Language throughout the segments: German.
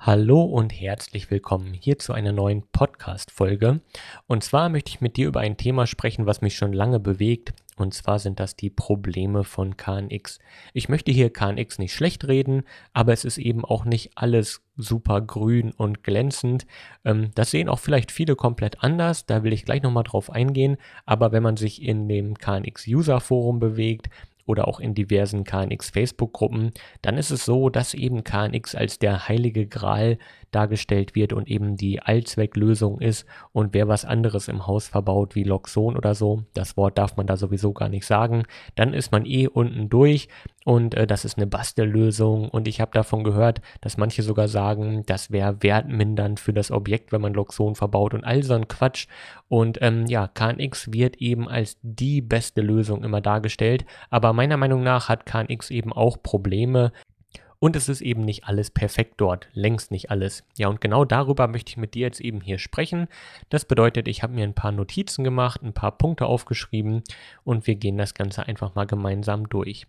Hallo und herzlich willkommen hier zu einer neuen Podcast-Folge. Und zwar möchte ich mit dir über ein Thema sprechen, was mich schon lange bewegt. Und zwar sind das die Probleme von KNX. Ich möchte hier KNX nicht schlecht reden, aber es ist eben auch nicht alles super grün und glänzend. Ähm, das sehen auch vielleicht viele komplett anders. Da will ich gleich nochmal drauf eingehen. Aber wenn man sich in dem KNX User Forum bewegt, oder auch in diversen KNX Facebook-Gruppen, dann ist es so, dass eben KNX als der heilige Gral dargestellt wird und eben die Allzwecklösung ist und wer was anderes im Haus verbaut wie Loxon oder so, das Wort darf man da sowieso gar nicht sagen, dann ist man eh unten durch und äh, das ist eine Bastellösung und ich habe davon gehört, dass manche sogar sagen, das wäre wertmindernd für das Objekt, wenn man Loxon verbaut und all so ein Quatsch und ähm, ja, KNX wird eben als die beste Lösung immer dargestellt, aber meiner Meinung nach hat KNX eben auch Probleme, und es ist eben nicht alles perfekt dort, längst nicht alles. Ja, und genau darüber möchte ich mit dir jetzt eben hier sprechen. Das bedeutet, ich habe mir ein paar Notizen gemacht, ein paar Punkte aufgeschrieben und wir gehen das Ganze einfach mal gemeinsam durch.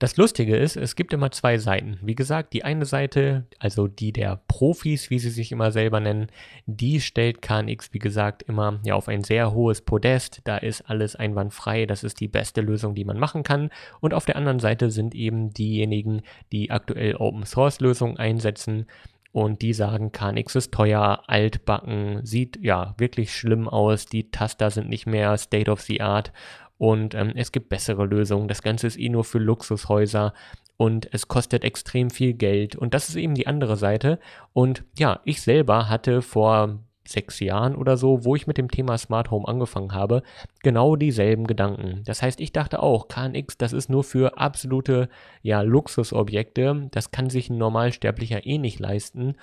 Das Lustige ist, es gibt immer zwei Seiten. Wie gesagt, die eine Seite, also die der Profis, wie sie sich immer selber nennen, die stellt KNX, wie gesagt, immer ja auf ein sehr hohes Podest. Da ist alles einwandfrei. Das ist die beste Lösung, die man machen kann. Und auf der anderen Seite sind eben diejenigen, die aktuell Open Source Lösungen einsetzen. Und die sagen, KNX ist teuer, altbacken, sieht ja wirklich schlimm aus, die Taster sind nicht mehr State of the Art und ähm, es gibt bessere Lösungen. Das Ganze ist eh nur für Luxushäuser und es kostet extrem viel Geld und das ist eben die andere Seite. Und ja, ich selber hatte vor sechs Jahren oder so, wo ich mit dem Thema Smart Home angefangen habe, genau dieselben Gedanken. Das heißt, ich dachte auch, KNX, das ist nur für absolute ja, Luxusobjekte, das kann sich ein Normalsterblicher eh nicht leisten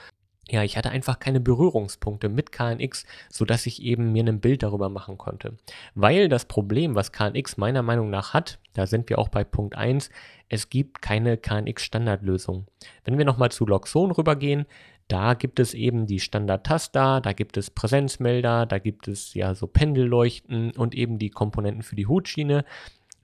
ja, ich hatte einfach keine Berührungspunkte mit KNX, sodass ich eben mir ein Bild darüber machen konnte. Weil das Problem, was KNX meiner Meinung nach hat, da sind wir auch bei Punkt 1, es gibt keine KNX-Standardlösung. Wenn wir nochmal zu Loxon rübergehen, da gibt es eben die Standard-Taster, da gibt es Präsenzmelder, da gibt es ja so Pendelleuchten und eben die Komponenten für die Hutschiene.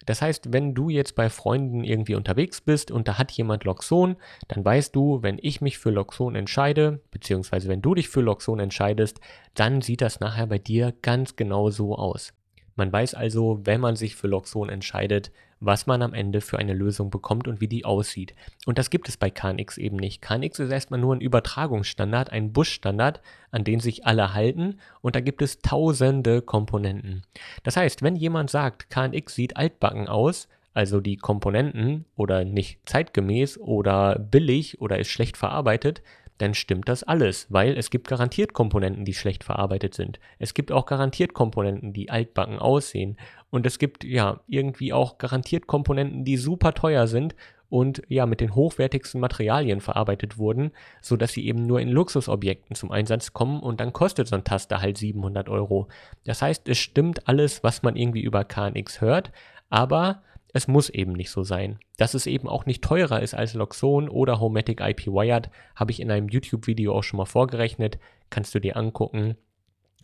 Das heißt, wenn du jetzt bei Freunden irgendwie unterwegs bist und da hat jemand Loxon, dann weißt du, wenn ich mich für Loxon entscheide, beziehungsweise wenn du dich für Loxon entscheidest, dann sieht das nachher bei dir ganz genau so aus. Man weiß also, wenn man sich für Loxon entscheidet, was man am Ende für eine Lösung bekommt und wie die aussieht. Und das gibt es bei KNX eben nicht. KNX ist erstmal nur ein Übertragungsstandard, ein Buschstandard, an den sich alle halten und da gibt es tausende Komponenten. Das heißt, wenn jemand sagt, KNX sieht altbacken aus, also die Komponenten oder nicht zeitgemäß oder billig oder ist schlecht verarbeitet, dann stimmt das alles, weil es gibt garantiert Komponenten, die schlecht verarbeitet sind. Es gibt auch garantiert Komponenten, die altbacken aussehen. Und es gibt ja irgendwie auch garantiert Komponenten, die super teuer sind und ja mit den hochwertigsten Materialien verarbeitet wurden, so dass sie eben nur in Luxusobjekten zum Einsatz kommen und dann kostet so ein Taster halt 700 Euro. Das heißt, es stimmt alles, was man irgendwie über KNX hört, aber es muss eben nicht so sein. Dass es eben auch nicht teurer ist als Loxone oder Homematic IP Wired, habe ich in einem YouTube-Video auch schon mal vorgerechnet. Kannst du dir angucken.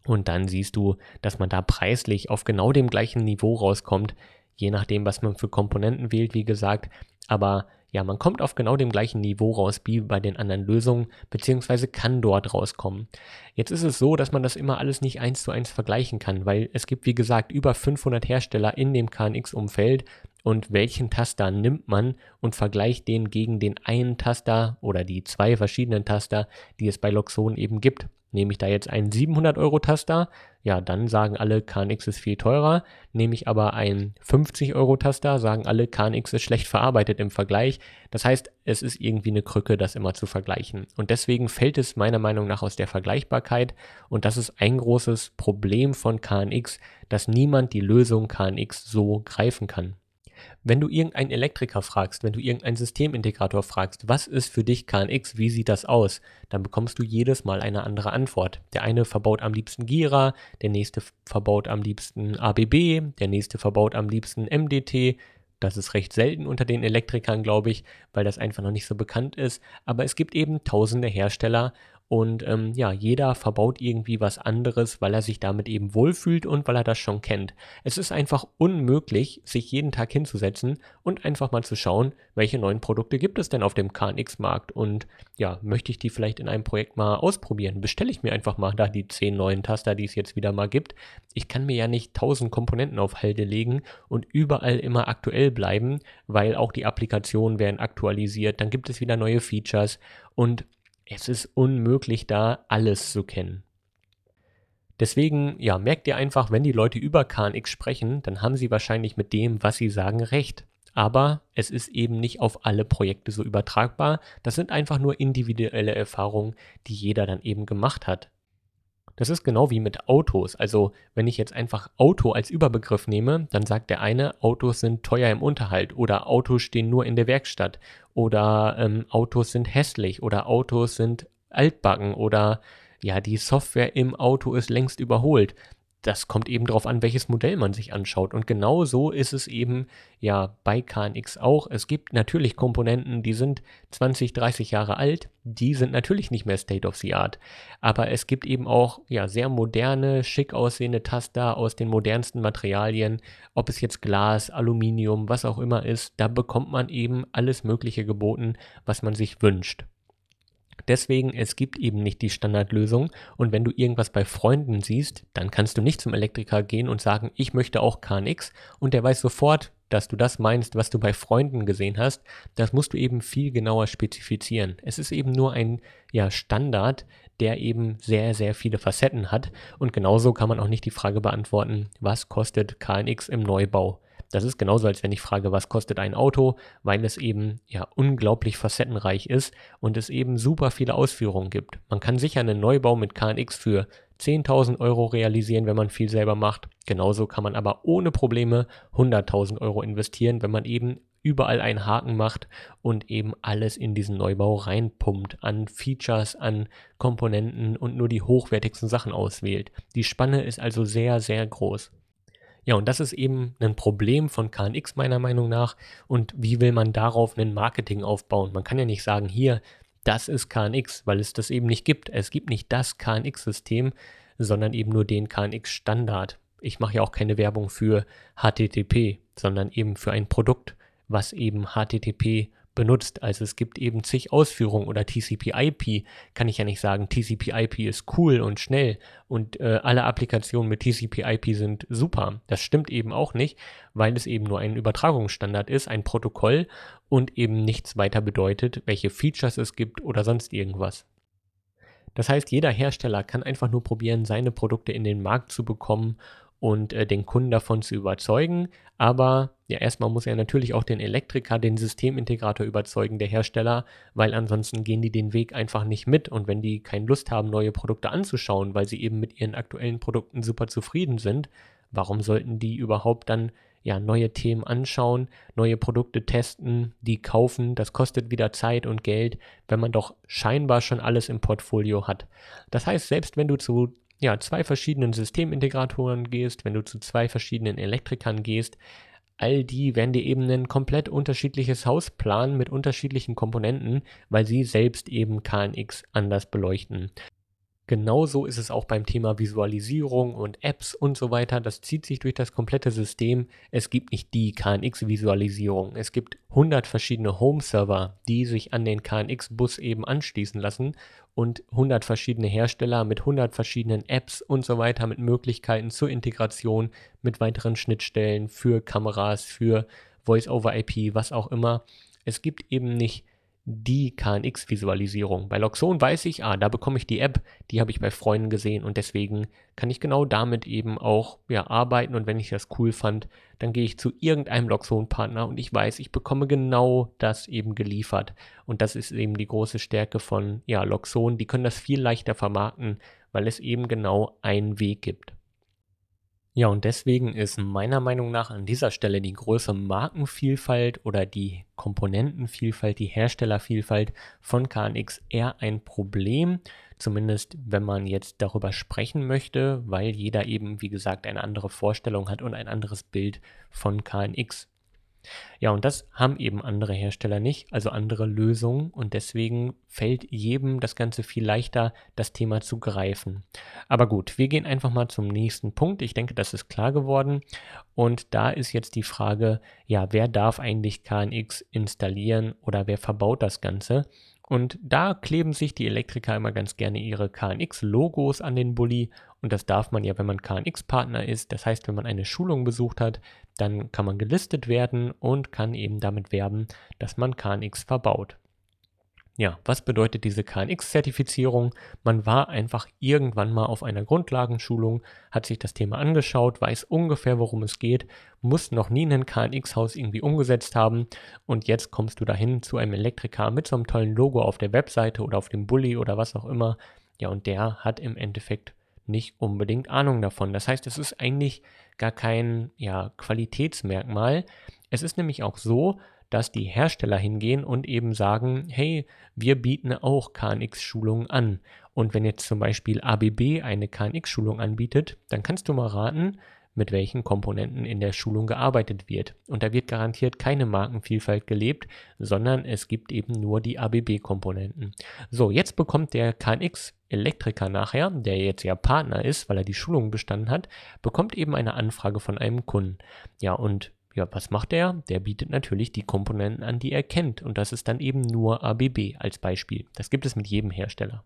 Und dann siehst du, dass man da preislich auf genau dem gleichen Niveau rauskommt, je nachdem, was man für Komponenten wählt, wie gesagt. Aber ja, man kommt auf genau dem gleichen Niveau raus wie bei den anderen Lösungen, beziehungsweise kann dort rauskommen. Jetzt ist es so, dass man das immer alles nicht eins zu eins vergleichen kann, weil es gibt, wie gesagt, über 500 Hersteller in dem KNX-Umfeld und welchen Taster nimmt man und vergleicht den gegen den einen Taster oder die zwei verschiedenen Taster, die es bei Loxon eben gibt. Nehme ich da jetzt einen 700 Euro Taster, ja, dann sagen alle, KNX ist viel teurer. Nehme ich aber einen 50 Euro Taster, sagen alle, KNX ist schlecht verarbeitet im Vergleich. Das heißt, es ist irgendwie eine Krücke, das immer zu vergleichen. Und deswegen fällt es meiner Meinung nach aus der Vergleichbarkeit. Und das ist ein großes Problem von KNX, dass niemand die Lösung KNX so greifen kann. Wenn du irgendeinen Elektriker fragst, wenn du irgendeinen Systemintegrator fragst, was ist für dich KNX, wie sieht das aus, dann bekommst du jedes Mal eine andere Antwort. Der eine verbaut am liebsten Gira, der nächste verbaut am liebsten ABB, der nächste verbaut am liebsten MDT. Das ist recht selten unter den Elektrikern, glaube ich, weil das einfach noch nicht so bekannt ist. Aber es gibt eben tausende Hersteller Und ähm, ja, jeder verbaut irgendwie was anderes, weil er sich damit eben wohlfühlt und weil er das schon kennt. Es ist einfach unmöglich, sich jeden Tag hinzusetzen und einfach mal zu schauen, welche neuen Produkte gibt es denn auf dem KNX-Markt und ja, möchte ich die vielleicht in einem Projekt mal ausprobieren? Bestelle ich mir einfach mal da die zehn neuen Taster, die es jetzt wieder mal gibt. Ich kann mir ja nicht tausend Komponenten auf Halde legen und überall immer aktuell bleiben, weil auch die Applikationen werden aktualisiert, dann gibt es wieder neue Features und es ist unmöglich da alles zu kennen. Deswegen, ja, merkt ihr einfach, wenn die Leute über KNX sprechen, dann haben sie wahrscheinlich mit dem, was sie sagen, recht. Aber es ist eben nicht auf alle Projekte so übertragbar. Das sind einfach nur individuelle Erfahrungen, die jeder dann eben gemacht hat. Das ist genau wie mit Autos. Also wenn ich jetzt einfach Auto als Überbegriff nehme, dann sagt der eine, Autos sind teuer im Unterhalt oder Autos stehen nur in der Werkstatt oder ähm, Autos sind hässlich oder Autos sind altbacken oder ja, die Software im Auto ist längst überholt das kommt eben darauf an, welches Modell man sich anschaut. Und genau so ist es eben ja bei KNX auch. Es gibt natürlich Komponenten, die sind 20, 30 Jahre alt, die sind natürlich nicht mehr State of the Art. Aber es gibt eben auch ja sehr moderne, schick aussehende Taster aus den modernsten Materialien, ob es jetzt Glas, Aluminium, was auch immer ist, da bekommt man eben alles Mögliche geboten, was man sich wünscht. Deswegen, es gibt eben nicht die Standardlösung. Und wenn du irgendwas bei Freunden siehst, dann kannst du nicht zum Elektriker gehen und sagen, ich möchte auch KNX. Und der weiß sofort, dass du das meinst, was du bei Freunden gesehen hast. Das musst du eben viel genauer spezifizieren. Es ist eben nur ein ja, Standard, der eben sehr, sehr viele Facetten hat. Und genauso kann man auch nicht die Frage beantworten, was kostet KNX im Neubau. Das ist genauso, als wenn ich frage, was kostet ein Auto, weil es eben ja unglaublich facettenreich ist und es eben super viele Ausführungen gibt. Man kann sicher einen Neubau mit KNX für 10.000 Euro realisieren, wenn man viel selber macht. Genauso kann man aber ohne Probleme 100.000 Euro investieren, wenn man eben überall einen Haken macht und eben alles in diesen Neubau reinpumpt an Features, an Komponenten und nur die hochwertigsten Sachen auswählt. Die Spanne ist also sehr, sehr groß. Ja, und das ist eben ein Problem von KNX meiner Meinung nach. Und wie will man darauf ein Marketing aufbauen? Man kann ja nicht sagen, hier, das ist KNX, weil es das eben nicht gibt. Es gibt nicht das KNX-System, sondern eben nur den KNX-Standard. Ich mache ja auch keine Werbung für HTTP, sondern eben für ein Produkt, was eben HTTP benutzt. Also es gibt eben zig Ausführungen oder TCP/IP kann ich ja nicht sagen, TCP/IP ist cool und schnell und äh, alle Applikationen mit TCP/IP sind super. Das stimmt eben auch nicht, weil es eben nur ein Übertragungsstandard ist, ein Protokoll und eben nichts weiter bedeutet, welche Features es gibt oder sonst irgendwas. Das heißt, jeder Hersteller kann einfach nur probieren, seine Produkte in den Markt zu bekommen und äh, den Kunden davon zu überzeugen. Aber ja, erstmal muss er natürlich auch den Elektriker, den Systemintegrator überzeugen, der Hersteller, weil ansonsten gehen die den Weg einfach nicht mit. Und wenn die keine Lust haben, neue Produkte anzuschauen, weil sie eben mit ihren aktuellen Produkten super zufrieden sind, warum sollten die überhaupt dann ja, neue Themen anschauen, neue Produkte testen, die kaufen. Das kostet wieder Zeit und Geld, wenn man doch scheinbar schon alles im Portfolio hat. Das heißt, selbst wenn du zu ja, zwei verschiedenen Systemintegratoren gehst, wenn du zu zwei verschiedenen Elektrikern gehst, all die werden dir eben ein komplett unterschiedliches Haus planen mit unterschiedlichen Komponenten, weil sie selbst eben KNX anders beleuchten. Genauso ist es auch beim Thema Visualisierung und Apps und so weiter. Das zieht sich durch das komplette System. Es gibt nicht die KNX-Visualisierung. Es gibt 100 verschiedene Home-Server, die sich an den KNX-Bus eben anschließen lassen und 100 verschiedene Hersteller mit 100 verschiedenen Apps und so weiter mit Möglichkeiten zur Integration mit weiteren Schnittstellen für Kameras, für Voice-over-IP, was auch immer. Es gibt eben nicht die KNX-Visualisierung. Bei Loxon weiß ich, ah, da bekomme ich die App, die habe ich bei Freunden gesehen und deswegen kann ich genau damit eben auch ja, arbeiten und wenn ich das cool fand, dann gehe ich zu irgendeinem Loxon-Partner und ich weiß, ich bekomme genau das eben geliefert. Und das ist eben die große Stärke von ja, Loxon. Die können das viel leichter vermarkten, weil es eben genau einen Weg gibt. Ja, und deswegen ist meiner Meinung nach an dieser Stelle die große Markenvielfalt oder die Komponentenvielfalt, die Herstellervielfalt von KNX eher ein Problem. Zumindest wenn man jetzt darüber sprechen möchte, weil jeder eben, wie gesagt, eine andere Vorstellung hat und ein anderes Bild von KNX. Ja, und das haben eben andere Hersteller nicht, also andere Lösungen. Und deswegen fällt jedem das Ganze viel leichter, das Thema zu greifen. Aber gut, wir gehen einfach mal zum nächsten Punkt. Ich denke, das ist klar geworden. Und da ist jetzt die Frage, ja, wer darf eigentlich KNX installieren oder wer verbaut das Ganze? Und da kleben sich die Elektriker immer ganz gerne ihre KNX-Logos an den Bulli. Und das darf man ja, wenn man KNX-Partner ist. Das heißt, wenn man eine Schulung besucht hat, dann kann man gelistet werden und kann eben damit werben, dass man KNX verbaut. Ja, was bedeutet diese KNX-Zertifizierung? Man war einfach irgendwann mal auf einer Grundlagenschulung, hat sich das Thema angeschaut, weiß ungefähr, worum es geht, muss noch nie ein KNX-Haus irgendwie umgesetzt haben und jetzt kommst du dahin zu einem Elektriker mit so einem tollen Logo auf der Webseite oder auf dem Bulli oder was auch immer. Ja, und der hat im Endeffekt nicht unbedingt Ahnung davon. Das heißt, es ist eigentlich gar kein ja, Qualitätsmerkmal. Es ist nämlich auch so, dass die Hersteller hingehen und eben sagen, hey, wir bieten auch KNX-Schulungen an. Und wenn jetzt zum Beispiel ABB eine KNX-Schulung anbietet, dann kannst du mal raten, mit welchen Komponenten in der Schulung gearbeitet wird. Und da wird garantiert keine Markenvielfalt gelebt, sondern es gibt eben nur die ABB-Komponenten. So, jetzt bekommt der KNX-Elektriker nachher, der jetzt ja Partner ist, weil er die Schulung bestanden hat, bekommt eben eine Anfrage von einem Kunden. Ja, und ja, was macht er? Der bietet natürlich die Komponenten an, die er kennt. Und das ist dann eben nur ABB als Beispiel. Das gibt es mit jedem Hersteller.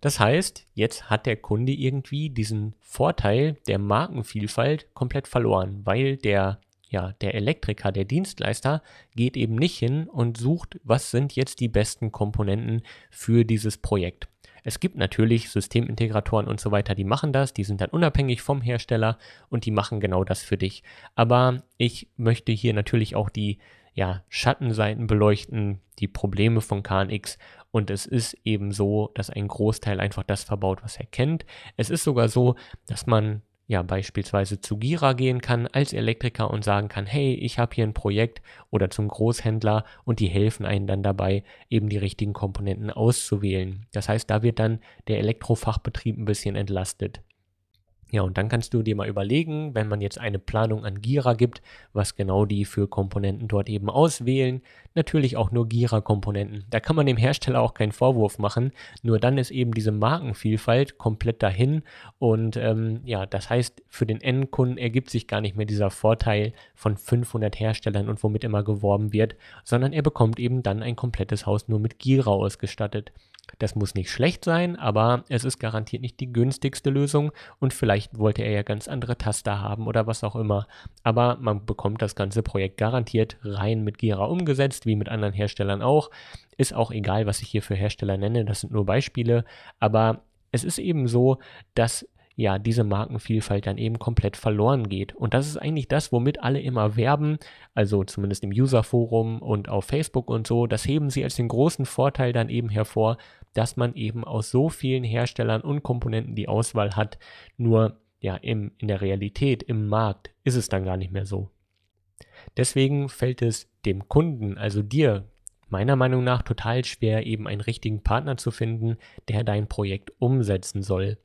Das heißt, jetzt hat der Kunde irgendwie diesen Vorteil der Markenvielfalt komplett verloren, weil der ja, der Elektriker, der Dienstleister geht eben nicht hin und sucht, was sind jetzt die besten Komponenten für dieses Projekt. Es gibt natürlich Systemintegratoren und so weiter, die machen das, die sind dann unabhängig vom Hersteller und die machen genau das für dich. Aber ich möchte hier natürlich auch die ja, Schattenseiten beleuchten, die Probleme von KNX. Und es ist eben so, dass ein Großteil einfach das verbaut, was er kennt. Es ist sogar so, dass man ja beispielsweise zu Gira gehen kann als Elektriker und sagen kann, hey, ich habe hier ein Projekt oder zum Großhändler und die helfen einem dann dabei, eben die richtigen Komponenten auszuwählen. Das heißt, da wird dann der Elektrofachbetrieb ein bisschen entlastet. Ja, und dann kannst du dir mal überlegen, wenn man jetzt eine Planung an Gira gibt, was genau die für Komponenten dort eben auswählen. Natürlich auch nur Gira-Komponenten. Da kann man dem Hersteller auch keinen Vorwurf machen. Nur dann ist eben diese Markenvielfalt komplett dahin. Und ähm, ja, das heißt, für den Endkunden ergibt sich gar nicht mehr dieser Vorteil von 500 Herstellern und womit immer geworben wird, sondern er bekommt eben dann ein komplettes Haus nur mit Gira ausgestattet. Das muss nicht schlecht sein, aber es ist garantiert nicht die günstigste Lösung und vielleicht wollte er ja ganz andere Taster haben oder was auch immer. Aber man bekommt das ganze Projekt garantiert rein mit Gira umgesetzt, wie mit anderen Herstellern auch. Ist auch egal, was ich hier für Hersteller nenne, das sind nur Beispiele, aber es ist eben so, dass ja, diese Markenvielfalt dann eben komplett verloren geht. Und das ist eigentlich das, womit alle immer werben, also zumindest im Userforum und auf Facebook und so, das heben sie als den großen Vorteil dann eben hervor, dass man eben aus so vielen Herstellern und Komponenten die Auswahl hat. Nur ja, im, in der Realität, im Markt ist es dann gar nicht mehr so. Deswegen fällt es dem Kunden, also dir, meiner Meinung nach total schwer, eben einen richtigen Partner zu finden, der dein Projekt umsetzen soll.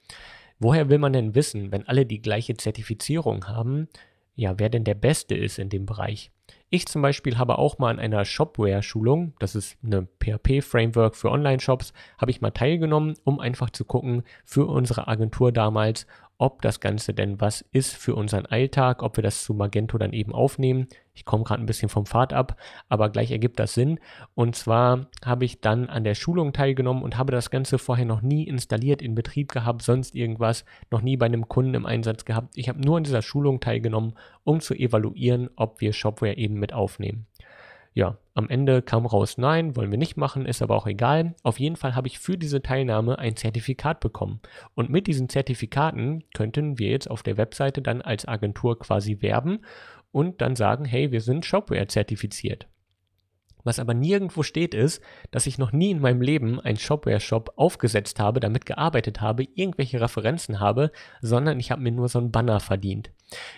Woher will man denn wissen, wenn alle die gleiche Zertifizierung haben, ja, wer denn der Beste ist in dem Bereich? Ich zum Beispiel habe auch mal an einer Shopware-Schulung, das ist eine PHP-Framework für Online-Shops, habe ich mal teilgenommen, um einfach zu gucken für unsere Agentur damals, ob das Ganze denn was ist für unseren Alltag, ob wir das zu Magento dann eben aufnehmen. Ich komme gerade ein bisschen vom Pfad ab, aber gleich ergibt das Sinn. Und zwar habe ich dann an der Schulung teilgenommen und habe das Ganze vorher noch nie installiert, in Betrieb gehabt, sonst irgendwas, noch nie bei einem Kunden im Einsatz gehabt. Ich habe nur an dieser Schulung teilgenommen, um zu evaluieren, ob wir Shopware eben mit aufnehmen. Ja, am Ende kam raus, nein, wollen wir nicht machen, ist aber auch egal. Auf jeden Fall habe ich für diese Teilnahme ein Zertifikat bekommen. Und mit diesen Zertifikaten könnten wir jetzt auf der Webseite dann als Agentur quasi werben und dann sagen, hey, wir sind Shopware zertifiziert. Was aber nirgendwo steht ist, dass ich noch nie in meinem Leben einen Shopware-Shop aufgesetzt habe, damit gearbeitet habe, irgendwelche Referenzen habe, sondern ich habe mir nur so ein Banner verdient.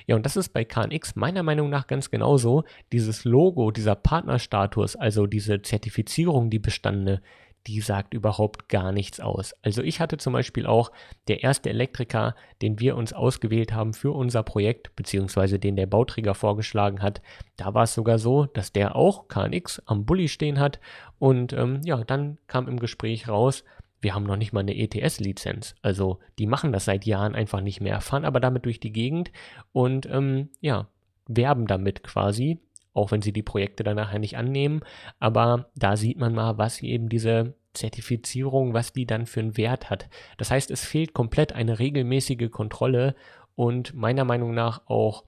Ja, und das ist bei KNX meiner Meinung nach ganz genauso. Dieses Logo, dieser Partnerstatus, also diese Zertifizierung, die bestandene, die sagt überhaupt gar nichts aus. Also ich hatte zum Beispiel auch der erste Elektriker, den wir uns ausgewählt haben für unser Projekt, beziehungsweise den der Bauträger vorgeschlagen hat. Da war es sogar so, dass der auch KNX am Bulli stehen hat. Und ähm, ja, dann kam im Gespräch raus, wir haben noch nicht mal eine ETS-Lizenz. Also die machen das seit Jahren einfach nicht mehr, fahren aber damit durch die Gegend und ähm, ja, werben damit quasi, auch wenn sie die Projekte dann nachher nicht annehmen. Aber da sieht man mal, was eben diese Zertifizierung, was die dann für einen Wert hat. Das heißt, es fehlt komplett eine regelmäßige Kontrolle und meiner Meinung nach auch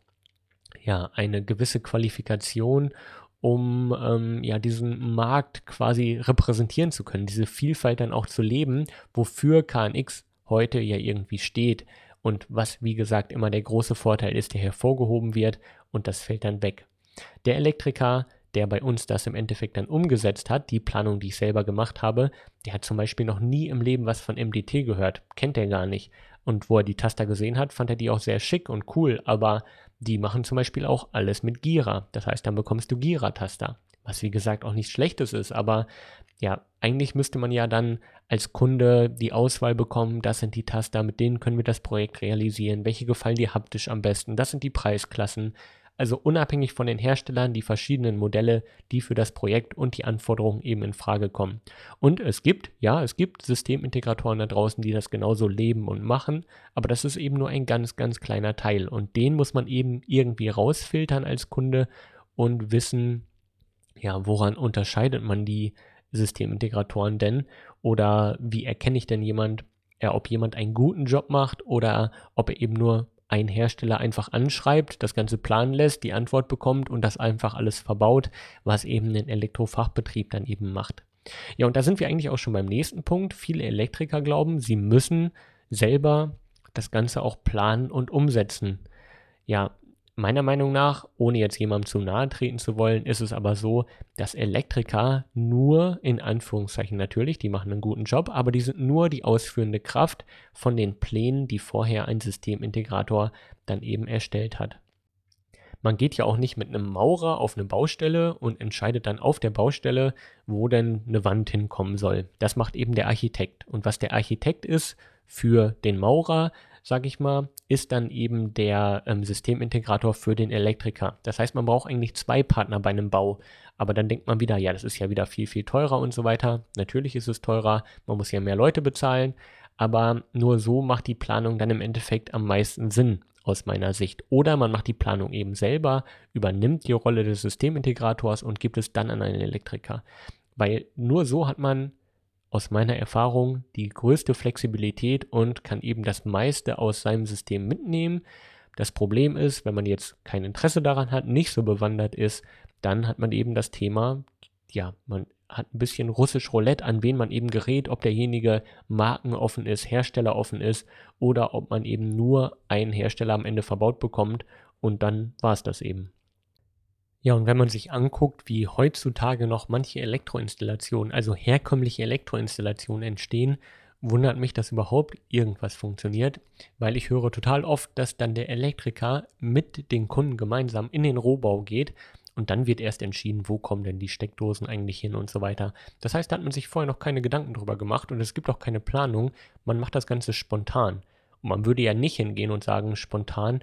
ja eine gewisse Qualifikation um ähm, ja diesen Markt quasi repräsentieren zu können, diese Vielfalt dann auch zu leben, wofür KNX heute ja irgendwie steht und was wie gesagt immer der große Vorteil ist, der hervorgehoben wird und das fällt dann weg. Der Elektriker, der bei uns das im Endeffekt dann umgesetzt hat, die Planung, die ich selber gemacht habe, der hat zum Beispiel noch nie im Leben was von MDT gehört, kennt er gar nicht. Und wo er die Taster gesehen hat, fand er die auch sehr schick und cool, aber die machen zum Beispiel auch alles mit Gira. Das heißt, dann bekommst du Gira-Taster. Was wie gesagt auch nichts Schlechtes ist, aber ja, eigentlich müsste man ja dann als Kunde die Auswahl bekommen, das sind die Taster, mit denen können wir das Projekt realisieren, welche gefallen dir haptisch am besten, das sind die Preisklassen, also unabhängig von den Herstellern die verschiedenen Modelle, die für das Projekt und die Anforderungen eben in Frage kommen. Und es gibt, ja, es gibt Systemintegratoren da draußen, die das genauso leben und machen, aber das ist eben nur ein ganz, ganz kleiner Teil und den muss man eben irgendwie rausfiltern als Kunde und wissen, ja, woran unterscheidet man die Systemintegratoren denn oder wie erkenne ich denn jemand, ja, ob jemand einen guten Job macht oder ob er eben nur ein Hersteller einfach anschreibt, das Ganze planen lässt, die Antwort bekommt und das einfach alles verbaut, was eben ein Elektrofachbetrieb dann eben macht. Ja, und da sind wir eigentlich auch schon beim nächsten Punkt. Viele Elektriker glauben, sie müssen selber das Ganze auch planen und umsetzen. Ja, Meiner Meinung nach, ohne jetzt jemandem zu nahe treten zu wollen, ist es aber so, dass Elektriker nur, in Anführungszeichen natürlich, die machen einen guten Job, aber die sind nur die ausführende Kraft von den Plänen, die vorher ein Systemintegrator dann eben erstellt hat. Man geht ja auch nicht mit einem Maurer auf eine Baustelle und entscheidet dann auf der Baustelle, wo denn eine Wand hinkommen soll. Das macht eben der Architekt. Und was der Architekt ist für den Maurer, sage ich mal, ist dann eben der ähm, Systemintegrator für den Elektriker. Das heißt, man braucht eigentlich zwei Partner bei einem Bau. Aber dann denkt man wieder, ja, das ist ja wieder viel, viel teurer und so weiter. Natürlich ist es teurer, man muss ja mehr Leute bezahlen. Aber nur so macht die Planung dann im Endeffekt am meisten Sinn aus meiner Sicht. Oder man macht die Planung eben selber, übernimmt die Rolle des Systemintegrators und gibt es dann an einen Elektriker. Weil nur so hat man aus meiner Erfahrung die größte Flexibilität und kann eben das meiste aus seinem System mitnehmen. Das Problem ist, wenn man jetzt kein Interesse daran hat, nicht so bewandert ist, dann hat man eben das Thema, ja, man hat ein bisschen russisch Roulette, an wen man eben gerät, ob derjenige markenoffen ist, herstelleroffen ist oder ob man eben nur einen Hersteller am Ende verbaut bekommt und dann war es das eben. Ja, und wenn man sich anguckt, wie heutzutage noch manche Elektroinstallationen, also herkömmliche Elektroinstallationen entstehen, wundert mich, dass überhaupt irgendwas funktioniert, weil ich höre total oft, dass dann der Elektriker mit den Kunden gemeinsam in den Rohbau geht und dann wird erst entschieden, wo kommen denn die Steckdosen eigentlich hin und so weiter. Das heißt, da hat man sich vorher noch keine Gedanken drüber gemacht und es gibt auch keine Planung. Man macht das Ganze spontan. Und man würde ja nicht hingehen und sagen, spontan,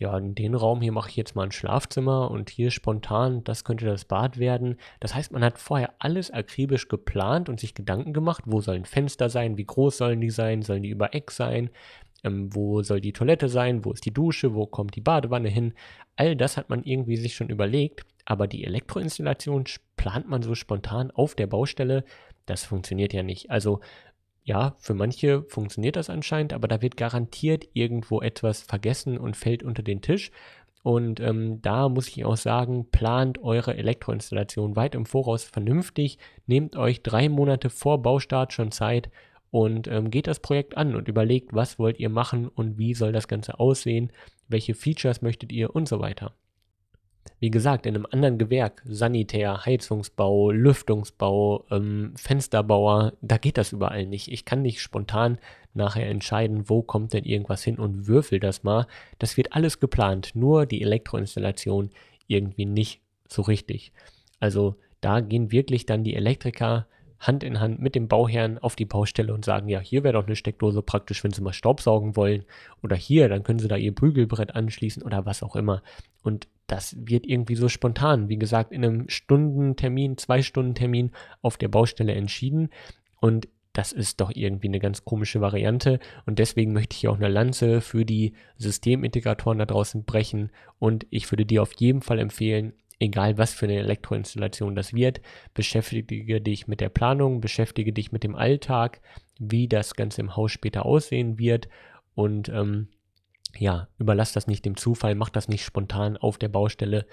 ja, den Raum hier mache ich jetzt mal ein Schlafzimmer und hier spontan, das könnte das Bad werden. Das heißt, man hat vorher alles akribisch geplant und sich Gedanken gemacht, wo sollen Fenster sein, wie groß sollen die sein, sollen die über Eck sein, ähm, wo soll die Toilette sein, wo ist die Dusche, wo kommt die Badewanne hin. All das hat man irgendwie sich schon überlegt, aber die Elektroinstallation plant man so spontan auf der Baustelle. Das funktioniert ja nicht. Also ja, für manche funktioniert das anscheinend, aber da wird garantiert irgendwo etwas vergessen und fällt unter den Tisch. Und ähm, da muss ich auch sagen, plant eure Elektroinstallation weit im Voraus vernünftig. Nehmt euch drei Monate vor Baustart schon Zeit und ähm, geht das Projekt an und überlegt, was wollt ihr machen und wie soll das Ganze aussehen, welche Features möchtet ihr und so weiter. Wie gesagt, in einem anderen Gewerk, Sanitär, Heizungsbau, Lüftungsbau, ähm, Fensterbauer, da geht das überall nicht. Ich kann nicht spontan nachher entscheiden, wo kommt denn irgendwas hin und würfel das mal. Das wird alles geplant, nur die Elektroinstallation irgendwie nicht so richtig. Also da gehen wirklich dann die Elektriker Hand in Hand mit dem Bauherrn auf die Baustelle und sagen, ja, hier wäre doch eine Steckdose praktisch, wenn Sie mal Staubsaugen wollen. Oder hier, dann können Sie da Ihr Bügelbrett anschließen oder was auch immer. Und das wird irgendwie so spontan, wie gesagt, in einem Stundentermin, zwei Stunden Termin auf der Baustelle entschieden. Und das ist doch irgendwie eine ganz komische Variante. Und deswegen möchte ich auch eine Lanze für die Systemintegratoren da draußen brechen. Und ich würde dir auf jeden Fall empfehlen, egal was für eine Elektroinstallation das wird, beschäftige dich mit der Planung, beschäftige dich mit dem Alltag, wie das Ganze im Haus später aussehen wird. Und ähm, ja, überlass das nicht dem Zufall, mach das nicht spontan auf der Baustelle,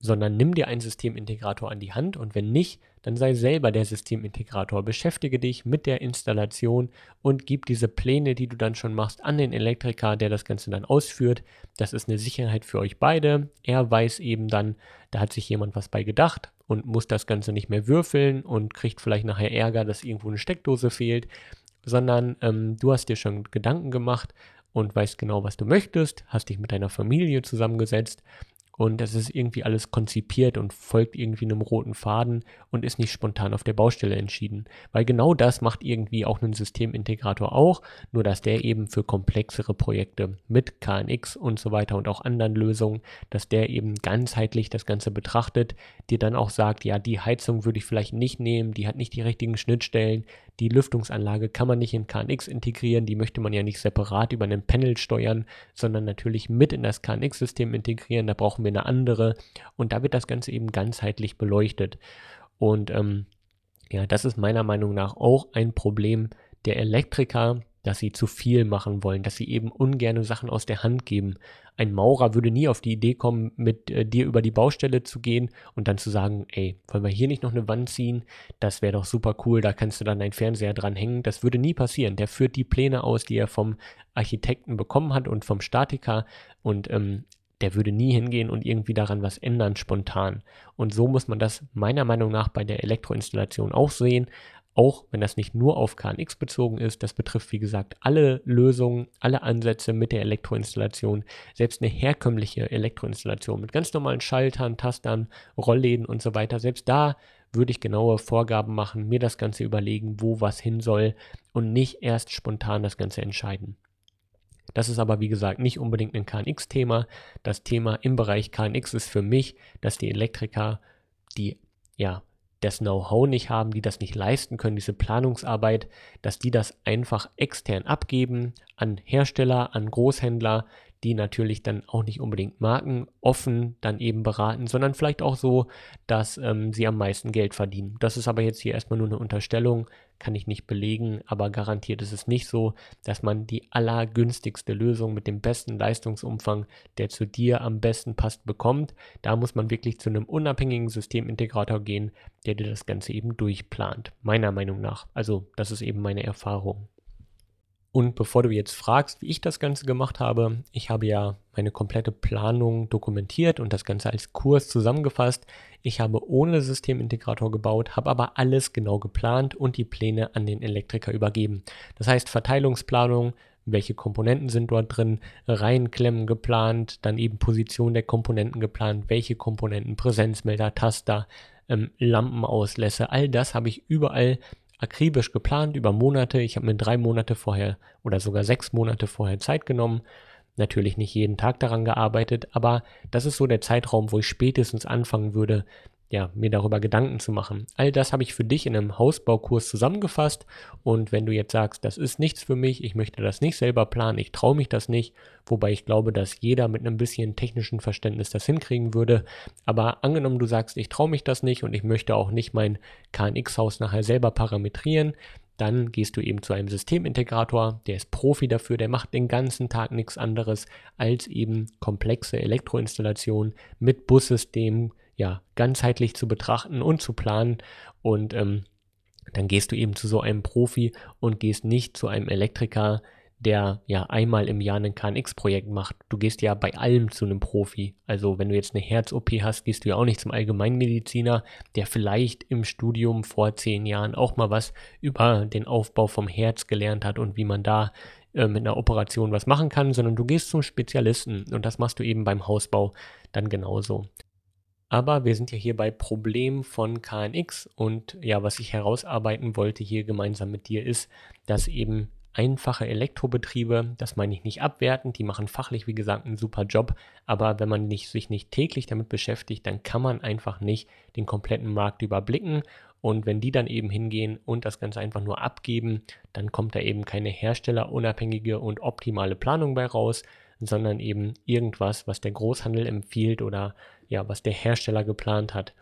sondern nimm dir einen Systemintegrator an die Hand und wenn nicht, dann sei selber der Systemintegrator. Beschäftige dich mit der Installation und gib diese Pläne, die du dann schon machst, an den Elektriker, der das Ganze dann ausführt. Das ist eine Sicherheit für euch beide. Er weiß eben dann, da hat sich jemand was bei gedacht und muss das Ganze nicht mehr würfeln und kriegt vielleicht nachher Ärger, dass irgendwo eine Steckdose fehlt, sondern ähm, du hast dir schon Gedanken gemacht und weißt genau, was du möchtest, hast dich mit deiner Familie zusammengesetzt und das ist irgendwie alles konzipiert und folgt irgendwie einem roten Faden und ist nicht spontan auf der Baustelle entschieden. Weil genau das macht irgendwie auch ein Systemintegrator auch, nur dass der eben für komplexere Projekte mit KNX und so weiter und auch anderen Lösungen, dass der eben ganzheitlich das Ganze betrachtet, dir dann auch sagt, ja, die Heizung würde ich vielleicht nicht nehmen, die hat nicht die richtigen Schnittstellen, die Lüftungsanlage kann man nicht in KNX integrieren, die möchte man ja nicht separat über einen Panel steuern, sondern natürlich mit in das KNX-System integrieren. Da brauchen wir eine andere und da wird das Ganze eben ganzheitlich beleuchtet. Und ähm, ja, das ist meiner Meinung nach auch ein Problem der Elektriker, dass sie zu viel machen wollen, dass sie eben ungerne Sachen aus der Hand geben. Ein Maurer würde nie auf die Idee kommen, mit äh, dir über die Baustelle zu gehen und dann zu sagen, ey, wollen wir hier nicht noch eine Wand ziehen? Das wäre doch super cool, da kannst du dann deinen Fernseher dran hängen. Das würde nie passieren. Der führt die Pläne aus, die er vom Architekten bekommen hat und vom Statiker und ähm, der würde nie hingehen und irgendwie daran was ändern spontan. Und so muss man das meiner Meinung nach bei der Elektroinstallation auch sehen auch wenn das nicht nur auf KNX bezogen ist, das betrifft wie gesagt alle Lösungen, alle Ansätze mit der Elektroinstallation, selbst eine herkömmliche Elektroinstallation mit ganz normalen Schaltern, Tastern, Rollläden und so weiter, selbst da würde ich genaue Vorgaben machen, mir das Ganze überlegen, wo was hin soll und nicht erst spontan das Ganze entscheiden. Das ist aber wie gesagt nicht unbedingt ein KNX-Thema. Das Thema im Bereich KNX ist für mich, dass die Elektriker die ja, das Know-how nicht haben, die das nicht leisten können, diese Planungsarbeit, dass die das einfach extern abgeben an Hersteller, an Großhändler, die natürlich dann auch nicht unbedingt markenoffen dann eben beraten, sondern vielleicht auch so, dass ähm, sie am meisten Geld verdienen. Das ist aber jetzt hier erstmal nur eine Unterstellung, kann ich nicht belegen, aber garantiert ist es nicht so, dass man die allergünstigste Lösung mit dem besten Leistungsumfang, der zu dir am besten passt, bekommt. Da muss man wirklich zu einem unabhängigen Systemintegrator gehen, der dir das Ganze eben durchplant. Meiner Meinung nach. Also, das ist eben meine Erfahrung. Und bevor du jetzt fragst, wie ich das Ganze gemacht habe, ich habe ja meine komplette Planung dokumentiert und das Ganze als Kurs zusammengefasst. Ich habe ohne Systemintegrator gebaut, habe aber alles genau geplant und die Pläne an den Elektriker übergeben. Das heißt Verteilungsplanung, welche Komponenten sind dort drin, Reihenklemmen geplant, dann eben Position der Komponenten geplant, welche Komponenten, Präsenzmelder, Taster, ähm, Lampenauslässe, all das habe ich überall akribisch geplant über Monate. Ich habe mir drei Monate vorher oder sogar sechs Monate vorher Zeit genommen. Natürlich nicht jeden Tag daran gearbeitet, aber das ist so der Zeitraum, wo ich spätestens anfangen würde, ja, mir darüber Gedanken zu machen. All das habe ich für dich in einem Hausbaukurs zusammengefasst und wenn du jetzt sagst, das ist nichts für mich, ich möchte das nicht selber planen, ich traue mich das nicht, wobei ich glaube, dass jeder mit einem bisschen technischen Verständnis das hinkriegen würde, aber angenommen du sagst, ich traue mich das nicht und ich möchte auch nicht mein KNX-Haus nachher selber parametrieren, dann gehst du eben zu einem Systemintegrator, der ist Profi dafür, der macht den ganzen Tag nichts anderes als eben komplexe Elektroinstallationen mit Bussystem, ja, ganzheitlich zu betrachten und zu planen. Und ähm, dann gehst du eben zu so einem Profi und gehst nicht zu einem Elektriker, der ja einmal im Jahr ein KNX-Projekt macht. Du gehst ja bei allem zu einem Profi. Also wenn du jetzt eine Herz-OP hast, gehst du ja auch nicht zum Allgemeinmediziner, der vielleicht im Studium vor zehn Jahren auch mal was über den Aufbau vom Herz gelernt hat und wie man da äh, mit einer Operation was machen kann, sondern du gehst zum Spezialisten und das machst du eben beim Hausbau dann genauso. Aber wir sind ja hier bei Problem von KNX und ja, was ich herausarbeiten wollte hier gemeinsam mit dir ist, dass eben einfache Elektrobetriebe, das meine ich nicht abwertend, die machen fachlich, wie gesagt, einen super Job, aber wenn man nicht, sich nicht täglich damit beschäftigt, dann kann man einfach nicht den kompletten Markt überblicken. Und wenn die dann eben hingehen und das Ganze einfach nur abgeben, dann kommt da eben keine herstellerunabhängige und optimale Planung bei raus, sondern eben irgendwas, was der Großhandel empfiehlt oder ja, was der Hersteller geplant hat.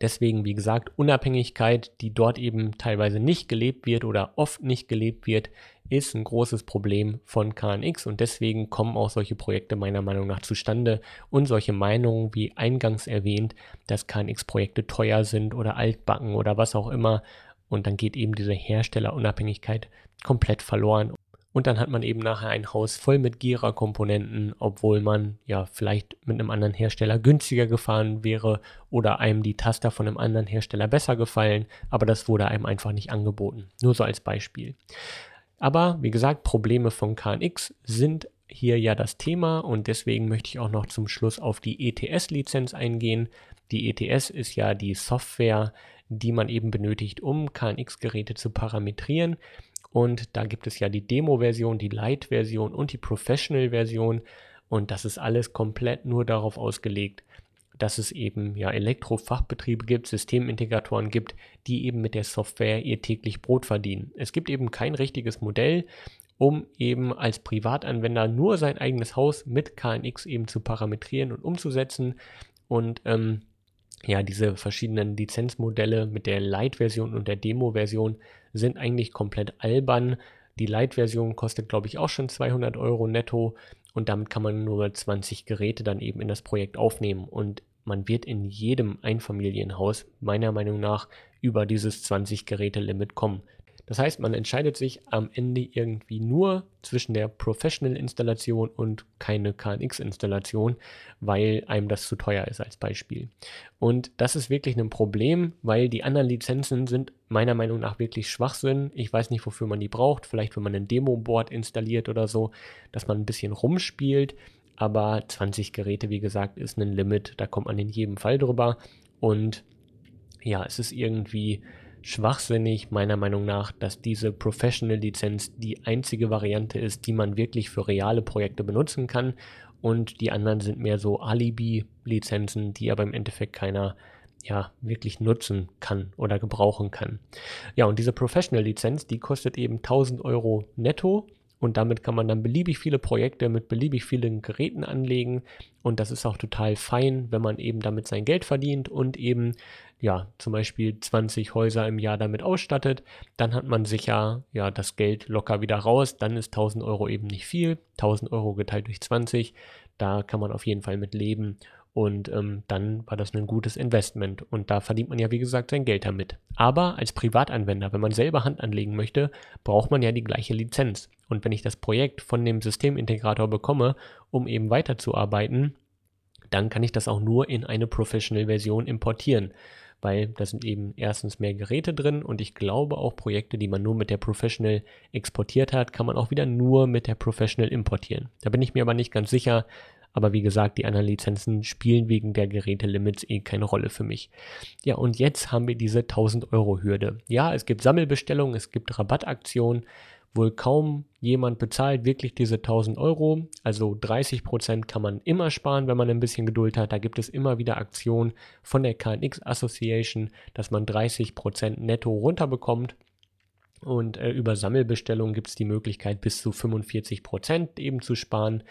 Deswegen, wie gesagt, Unabhängigkeit, die dort eben teilweise nicht gelebt wird oder oft nicht gelebt wird, ist ein großes Problem von KNX und deswegen kommen auch solche Projekte meiner Meinung nach zustande und solche Meinungen wie eingangs erwähnt, dass KNX-Projekte teuer sind oder altbacken oder was auch immer und dann geht eben diese Herstellerunabhängigkeit komplett verloren und dann hat man eben nachher ein Haus voll mit Gira-Komponenten, obwohl man ja vielleicht mit einem anderen Hersteller günstiger gefahren wäre oder einem die Taster von einem anderen Hersteller besser gefallen, aber das wurde einem einfach nicht angeboten. Nur so als Beispiel. Aber wie gesagt, Probleme von KNX sind hier ja das Thema und deswegen möchte ich auch noch zum Schluss auf die ETS-Lizenz eingehen. Die ETS ist ja die Software, die man eben benötigt, um KNX-Geräte zu parametrieren. Und da gibt es ja die Demo-Version, die Light-Version und die Professional-Version. Und das ist alles komplett nur darauf ausgelegt, dass es eben ja Elektrofachbetriebe gibt, Systemintegratoren gibt, die eben mit der Software ihr täglich Brot verdienen. Es gibt eben kein richtiges Modell, um eben als Privatanwender nur sein eigenes Haus mit KNX eben zu parametrieren und umzusetzen. Und ähm, ja, diese verschiedenen Lizenzmodelle mit der Light-Version und der Demo-Version sind eigentlich komplett albern. Die Light-Version kostet, glaube ich, auch schon 200 Euro netto und damit kann man nur 20 Geräte dann eben in das Projekt aufnehmen und man wird in jedem Einfamilienhaus meiner Meinung nach über dieses 20 Geräte Limit kommen. Das heißt, man entscheidet sich am Ende irgendwie nur zwischen der Professional-Installation und keine KNX-Installation, weil einem das zu teuer ist als Beispiel. Und das ist wirklich ein Problem, weil die anderen Lizenzen sind meiner Meinung nach wirklich Schwachsinn. Ich weiß nicht, wofür man die braucht. Vielleicht, wenn man ein Demo-Board installiert oder so, dass man ein bisschen rumspielt. Aber 20 Geräte, wie gesagt, ist ein Limit. Da kommt man in jedem Fall drüber. Und ja, es ist irgendwie schwachsinnig, meiner Meinung nach, dass diese Professional-Lizenz die einzige Variante ist, die man wirklich für reale Projekte benutzen kann. Und die anderen sind mehr so Alibi-Lizenzen, die aber im Endeffekt keiner ja, wirklich nutzen kann oder gebrauchen kann. Ja, und diese Professional-Lizenz, die kostet eben 1000 Euro netto und damit kann man dann beliebig viele Projekte mit beliebig vielen Geräten anlegen und das ist auch total fein, wenn man eben damit sein Geld verdient und eben ja zum Beispiel 20 Häuser im Jahr damit ausstattet, dann hat man sicher ja das Geld locker wieder raus, dann ist 1000 Euro eben nicht viel, 1000 Euro geteilt durch 20, da kann man auf jeden Fall mit leben und ähm, dann war das ein gutes Investment. Und da verdient man ja, wie gesagt, sein Geld damit. Aber als Privatanwender, wenn man selber Hand anlegen möchte, braucht man ja die gleiche Lizenz. Und wenn ich das Projekt von dem Systemintegrator bekomme, um eben weiterzuarbeiten, dann kann ich das auch nur in eine Professional-Version importieren. Weil da sind eben erstens mehr Geräte drin und ich glaube auch Projekte, die man nur mit der Professional exportiert hat, kann man auch wieder nur mit der Professional importieren. Da bin ich mir aber nicht ganz sicher, aber wie gesagt, die anderen Lizenzen spielen wegen der Gerätelimits eh keine Rolle für mich. Ja, und jetzt haben wir diese 1000 Euro Hürde. Ja, es gibt Sammelbestellungen, es gibt Rabattaktionen. Wohl kaum jemand bezahlt wirklich diese 1000 Euro. Also 30 Prozent kann man immer sparen, wenn man ein bisschen Geduld hat. Da gibt es immer wieder Aktionen von der KNX Association, dass man 30 Prozent netto runterbekommt. Und äh, über Sammelbestellungen gibt es die Möglichkeit, bis zu 45 Prozent eben zu sparen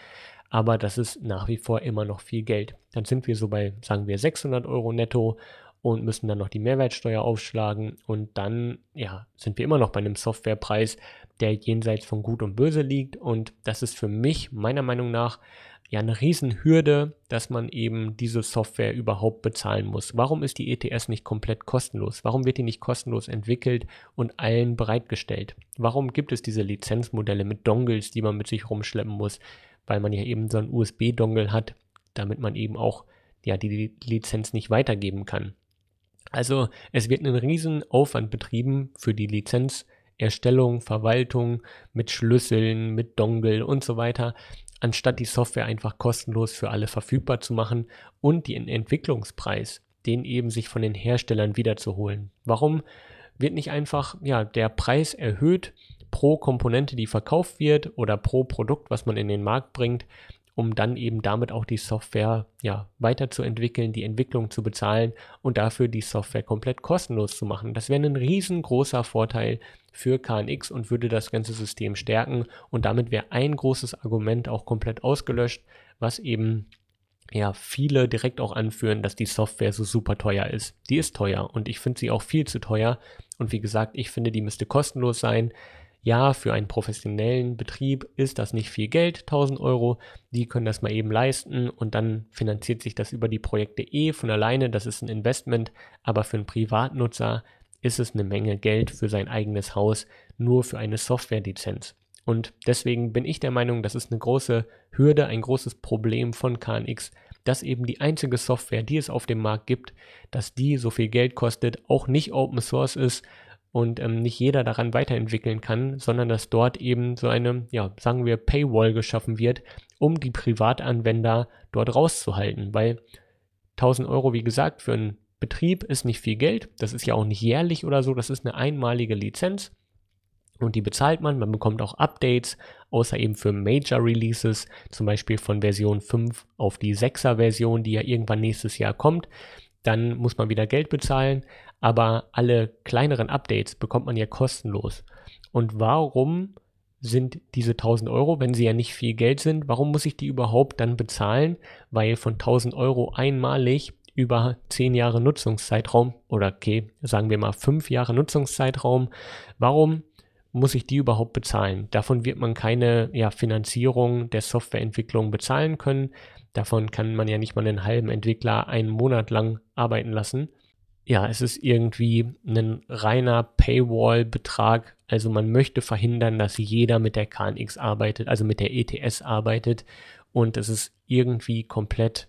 aber das ist nach wie vor immer noch viel Geld. Dann sind wir so bei, sagen wir, 600 Euro netto und müssen dann noch die Mehrwertsteuer aufschlagen und dann, ja, sind wir immer noch bei einem Softwarepreis, der jenseits von Gut und Böse liegt und das ist für mich meiner Meinung nach ja eine Riesenhürde, dass man eben diese Software überhaupt bezahlen muss. Warum ist die ETS nicht komplett kostenlos? Warum wird die nicht kostenlos entwickelt und allen bereitgestellt? Warum gibt es diese Lizenzmodelle mit Dongles, die man mit sich rumschleppen muss? weil man ja eben so einen USB-Dongle hat, damit man eben auch ja, die Lizenz nicht weitergeben kann. Also es wird ein riesen Aufwand betrieben für die Lizenzerstellung, Verwaltung mit Schlüsseln, mit Dongle und so weiter. anstatt die Software einfach kostenlos für alle verfügbar zu machen und den Entwicklungspreis, den eben sich von den Herstellern wiederzuholen. Warum wird nicht einfach ja, der Preis erhöht pro Komponente, die verkauft wird oder pro Produkt, was man in den Markt bringt, um dann eben damit auch die Software ja, weiterzuentwickeln, die Entwicklung zu bezahlen und dafür die Software komplett kostenlos zu machen. Das wäre ein riesengroßer Vorteil für KNX und würde das ganze System stärken und damit wäre ein großes Argument auch komplett ausgelöscht, was eben ja viele direkt auch anführen, dass die Software so super teuer ist. Die ist teuer und ich finde sie auch viel zu teuer und wie gesagt, ich finde, die müsste kostenlos sein. Ja, für einen professionellen Betrieb ist das nicht viel Geld, 1000 Euro. Die können das mal eben leisten und dann finanziert sich das über die Projekte eh von alleine. Das ist ein Investment, aber für einen Privatnutzer ist es eine Menge Geld für sein eigenes Haus, nur für eine Softwarelizenz. Und deswegen bin ich der Meinung, das ist eine große Hürde, ein großes Problem von KNX, dass eben die einzige Software, die es auf dem Markt gibt, dass die so viel Geld kostet, auch nicht Open Source ist und ähm, nicht jeder daran weiterentwickeln kann, sondern dass dort eben so eine, ja, sagen wir, Paywall geschaffen wird, um die Privatanwender dort rauszuhalten, weil 1000 Euro, wie gesagt, für einen Betrieb ist nicht viel Geld, das ist ja auch nicht jährlich oder so, das ist eine einmalige Lizenz und die bezahlt man, man bekommt auch Updates, außer eben für Major Releases, zum Beispiel von Version 5 auf die 6er Version, die ja irgendwann nächstes Jahr kommt. Dann muss man wieder Geld bezahlen, aber alle kleineren Updates bekommt man ja kostenlos. Und warum sind diese 1000 Euro, wenn sie ja nicht viel Geld sind, warum muss ich die überhaupt dann bezahlen? Weil von 1000 Euro einmalig über 10 Jahre Nutzungszeitraum oder okay, sagen wir mal 5 Jahre Nutzungszeitraum, warum muss ich die überhaupt bezahlen? Davon wird man keine ja, Finanzierung der Softwareentwicklung bezahlen können. Davon kann man ja nicht mal einen halben Entwickler einen Monat lang arbeiten lassen. Ja, es ist irgendwie ein reiner Paywall-Betrag. Also man möchte verhindern, dass jeder mit der KNX arbeitet, also mit der ETS arbeitet. Und es ist irgendwie komplett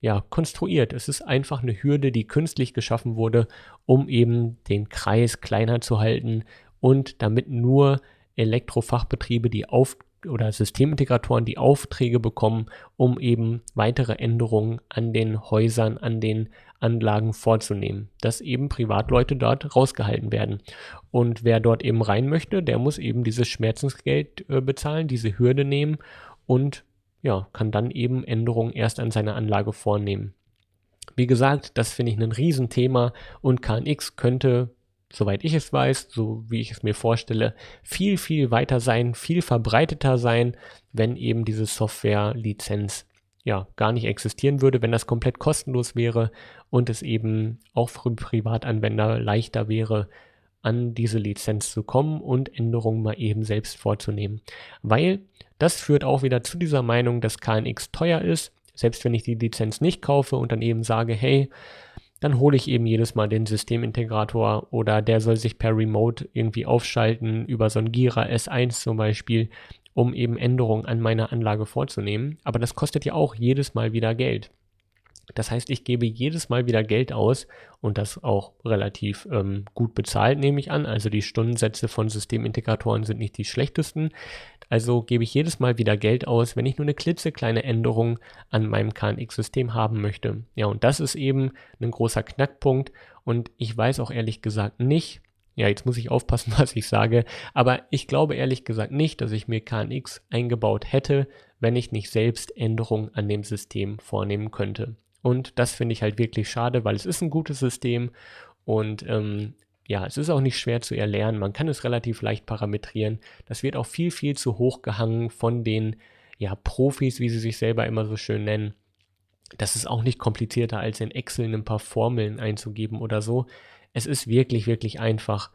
ja, konstruiert. Es ist einfach eine Hürde, die künstlich geschaffen wurde, um eben den Kreis kleiner zu halten und damit nur Elektrofachbetriebe, die auf oder Systemintegratoren die Aufträge bekommen, um eben weitere Änderungen an den Häusern, an den Anlagen vorzunehmen, dass eben Privatleute dort rausgehalten werden. Und wer dort eben rein möchte, der muss eben dieses Schmerzensgeld äh, bezahlen, diese Hürde nehmen und ja, kann dann eben Änderungen erst an seiner Anlage vornehmen. Wie gesagt, das finde ich ein Riesenthema und KNX könnte soweit ich es weiß, so wie ich es mir vorstelle, viel, viel weiter sein, viel verbreiteter sein, wenn eben diese Software-Lizenz ja gar nicht existieren würde, wenn das komplett kostenlos wäre und es eben auch für Privatanwender leichter wäre, an diese Lizenz zu kommen und Änderungen mal eben selbst vorzunehmen. Weil das führt auch wieder zu dieser Meinung, dass KNX teuer ist, selbst wenn ich die Lizenz nicht kaufe und dann eben sage, hey, dann hole ich eben jedes Mal den Systemintegrator oder der soll sich per Remote irgendwie aufschalten über so ein Gira S1 zum Beispiel, um eben Änderungen an meiner Anlage vorzunehmen. Aber das kostet ja auch jedes Mal wieder Geld. Das heißt, ich gebe jedes Mal wieder Geld aus und das auch relativ ähm, gut bezahlt, nehme ich an. Also die Stundensätze von Systemintegratoren sind nicht die schlechtesten. Also gebe ich jedes Mal wieder Geld aus, wenn ich nur eine klitzekleine Änderung an meinem KNX-System haben möchte. Ja, und das ist eben ein großer Knackpunkt und ich weiß auch ehrlich gesagt nicht, ja, jetzt muss ich aufpassen, was ich sage, aber ich glaube ehrlich gesagt nicht, dass ich mir KNX eingebaut hätte, wenn ich nicht selbst Änderungen an dem System vornehmen könnte. Und das finde ich halt wirklich schade, weil es ist ein gutes System und ähm, ja, es ist auch nicht schwer zu erlernen. Man kann es relativ leicht parametrieren. Das wird auch viel, viel zu hoch gehangen von den ja, Profis, wie sie sich selber immer so schön nennen. Das ist auch nicht komplizierter als in Excel ein paar Formeln einzugeben oder so. Es ist wirklich, wirklich einfach,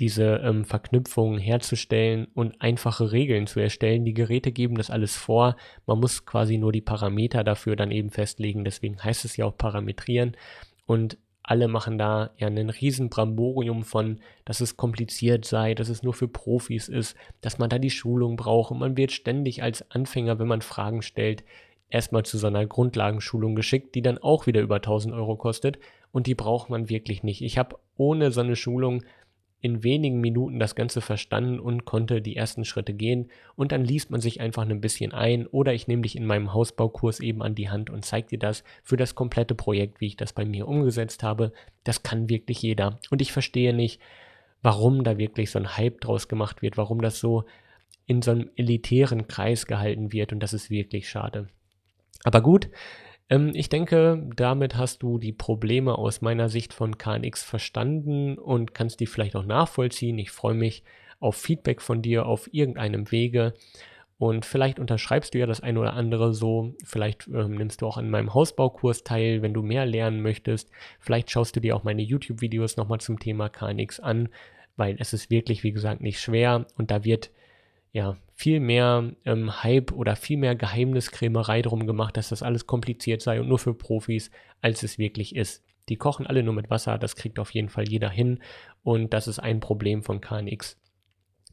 diese ähm, Verknüpfungen herzustellen und einfache Regeln zu erstellen. Die Geräte geben das alles vor. Man muss quasi nur die Parameter dafür dann eben festlegen. Deswegen heißt es ja auch parametrieren. Und alle machen da ja einen riesen Bramborium von, dass es kompliziert sei, dass es nur für Profis ist, dass man da die Schulung braucht und man wird ständig als Anfänger, wenn man Fragen stellt, erstmal zu so einer Grundlagenschulung geschickt, die dann auch wieder über 1000 Euro kostet und die braucht man wirklich nicht. Ich habe ohne so eine Schulung in wenigen Minuten das Ganze verstanden und konnte die ersten Schritte gehen. Und dann liest man sich einfach ein bisschen ein oder ich nehme dich in meinem Hausbaukurs eben an die Hand und zeige dir das für das komplette Projekt, wie ich das bei mir umgesetzt habe. Das kann wirklich jeder. Und ich verstehe nicht, warum da wirklich so ein Hype draus gemacht wird, warum das so in so einem elitären Kreis gehalten wird und das ist wirklich schade. Aber gut, ähm, ich denke, damit hast du die Probleme aus meiner Sicht von KNX verstanden und kannst die vielleicht auch nachvollziehen. Ich freue mich auf Feedback von dir auf irgendeinem Wege. Und vielleicht unterschreibst du ja das eine oder andere so. Vielleicht ähm, nimmst du auch an meinem Hausbaukurs teil, wenn du mehr lernen möchtest. Vielleicht schaust du dir auch meine YouTube-Videos nochmal zum Thema KNX an, weil es ist wirklich, wie gesagt, nicht schwer und da wird ja, viel mehr ähm, Hype oder viel mehr Geheimniskrämerei drum gemacht, dass das alles kompliziert sei und nur für Profis, als es wirklich ist. Die kochen alle nur mit Wasser, das kriegt auf jeden Fall jeder hin und das ist ein Problem von KNX,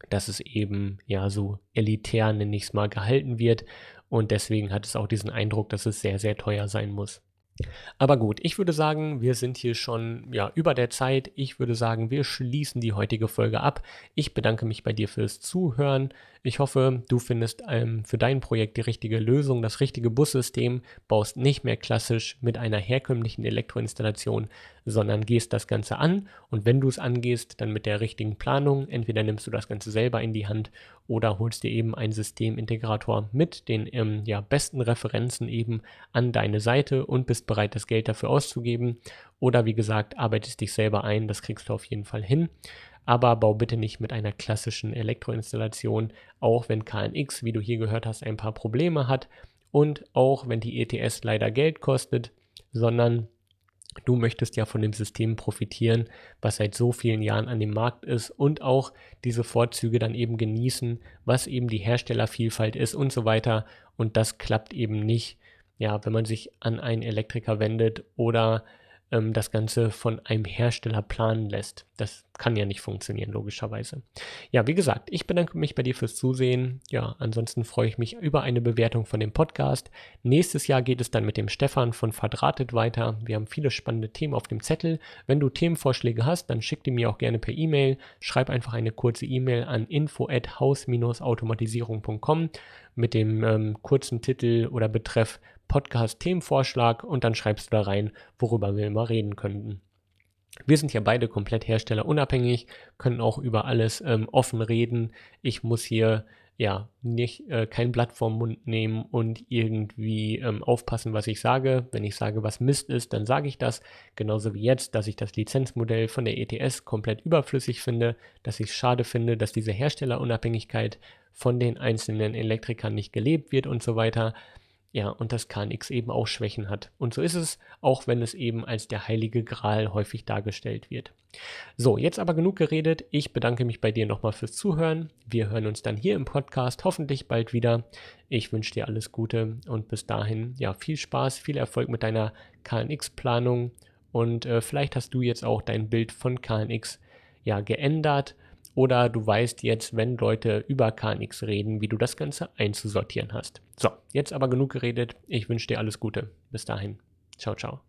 dass es eben ja so elitär, nenne ich es mal, gehalten wird und deswegen hat es auch diesen Eindruck, dass es sehr, sehr teuer sein muss. Aber gut, ich würde sagen, wir sind hier schon ja, über der Zeit. Ich würde sagen, wir schließen die heutige Folge ab. Ich bedanke mich bei dir fürs Zuhören. Ich hoffe, du findest ähm, für dein Projekt die richtige Lösung, das richtige Bussystem, baust nicht mehr klassisch mit einer herkömmlichen Elektroinstallation, sondern gehst das Ganze an und wenn du es angehst, dann mit der richtigen Planung. Entweder nimmst du das Ganze selber in die Hand oder holst dir eben einen Systemintegrator mit den ähm, ja, besten Referenzen eben an deine Seite und bist bereit, das Geld dafür auszugeben. Oder wie gesagt, arbeitest dich selber ein, das kriegst du auf jeden Fall hin aber bau bitte nicht mit einer klassischen Elektroinstallation, auch wenn KNX, wie du hier gehört hast, ein paar Probleme hat und auch wenn die ETS leider Geld kostet, sondern du möchtest ja von dem System profitieren, was seit so vielen Jahren an dem Markt ist und auch diese Vorzüge dann eben genießen, was eben die Herstellervielfalt ist und so weiter. Und das klappt eben nicht, ja, wenn man sich an einen Elektriker wendet oder ähm, das Ganze von einem Hersteller planen lässt. Das kann ja nicht funktionieren, logischerweise. Ja, wie gesagt, ich bedanke mich bei dir fürs Zusehen. Ja, ansonsten freue ich mich über eine Bewertung von dem Podcast. Nächstes Jahr geht es dann mit dem Stefan von Verdrahtet weiter. Wir haben viele spannende Themen auf dem Zettel. Wenn du Themenvorschläge hast, dann schick die mir auch gerne per E-Mail. Schreib einfach eine kurze E-Mail an info@haus-automatisierung.com mit dem ähm, kurzen Titel oder Betreff Podcast-Themenvorschlag und dann schreibst du da rein, worüber wir immer reden könnten. Wir sind ja beide komplett herstellerunabhängig, können auch über alles ähm, offen reden. Ich muss hier ja nicht äh, kein Blatt vorm Mund nehmen und irgendwie ähm, aufpassen, was ich sage. Wenn ich sage, was Mist ist, dann sage ich das. Genauso wie jetzt, dass ich das Lizenzmodell von der ETS komplett überflüssig finde, dass ich es schade finde, dass diese Herstellerunabhängigkeit von den einzelnen Elektrikern nicht gelebt wird und so weiter. Ja, und das KNX eben auch Schwächen hat. Und so ist es, auch wenn es eben als der heilige Gral häufig dargestellt wird. So, jetzt aber genug geredet. Ich bedanke mich bei dir nochmal fürs Zuhören. Wir hören uns dann hier im Podcast hoffentlich bald wieder. Ich wünsche dir alles Gute und bis dahin, ja, viel Spaß, viel Erfolg mit deiner KNX-Planung und äh, vielleicht hast du jetzt auch dein Bild von KNX ja geändert oder du weißt jetzt, wenn Leute über KNX reden, wie du das Ganze einzusortieren hast. So, jetzt aber genug geredet. Ich wünsche dir alles Gute. Bis dahin. Ciao, ciao.